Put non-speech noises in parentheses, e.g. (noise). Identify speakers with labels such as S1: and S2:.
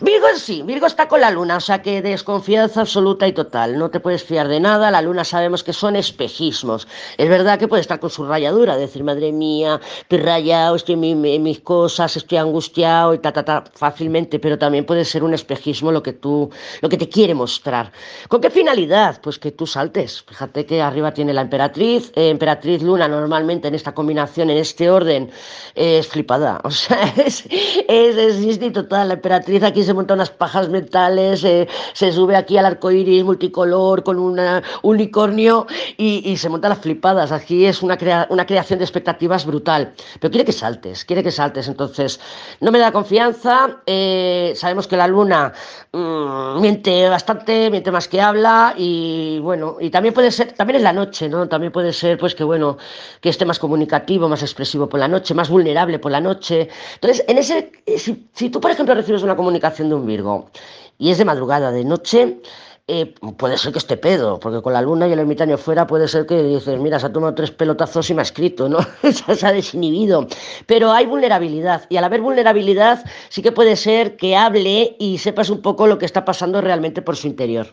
S1: Virgo sí, Virgo está con la luna, o sea que desconfianza absoluta y total. No te puedes fiar de nada. La luna sabemos que son espejismos. Es verdad que puede estar con su rayadura, decir, madre mía, estoy rayado, estoy en, mis cosas, estoy angustiado y ta, ta, ta, fácilmente, pero también puede ser un espejismo lo que tú, lo que te quiere mostrar. ¿Con qué finalidad? Pues que tú saltes. Fíjate que arriba tiene la emperatriz, eh, emperatriz luna normalmente en esta combinación, en este orden, es flipada. (laughs) O sea, es, es, es, total. La emperatriz aquí se monta unas pajas mentales, eh, se sube aquí al arco iris multicolor con un unicornio y, se monta las flipadas. Aquí es una, una creación de expectativas brutal. Pero quiere que saltes, quiere que saltes. Entonces, no me da confianza. Eh, sabemos que la luna mm, miente bastante, miente más que habla y bueno, y también puede ser, también es la noche, ¿no? También puede ser, pues que bueno, que esté más comunicativo, más expresivo por la noche, más vulnerable por la noche. Entonces, en ese, si, si tú, por ejemplo, recibes una comunicación de un Virgo y es de madrugada, de noche, eh, puede ser que esté pedo, porque con la luna y el ermitaño fuera puede ser que dices, mira, se ha tomado tres pelotazos y me ha escrito, ¿no? (laughs) se ha desinhibido. Pero hay vulnerabilidad, y al haber vulnerabilidad sí que puede ser que hable y sepas un poco lo que está pasando realmente por su interior.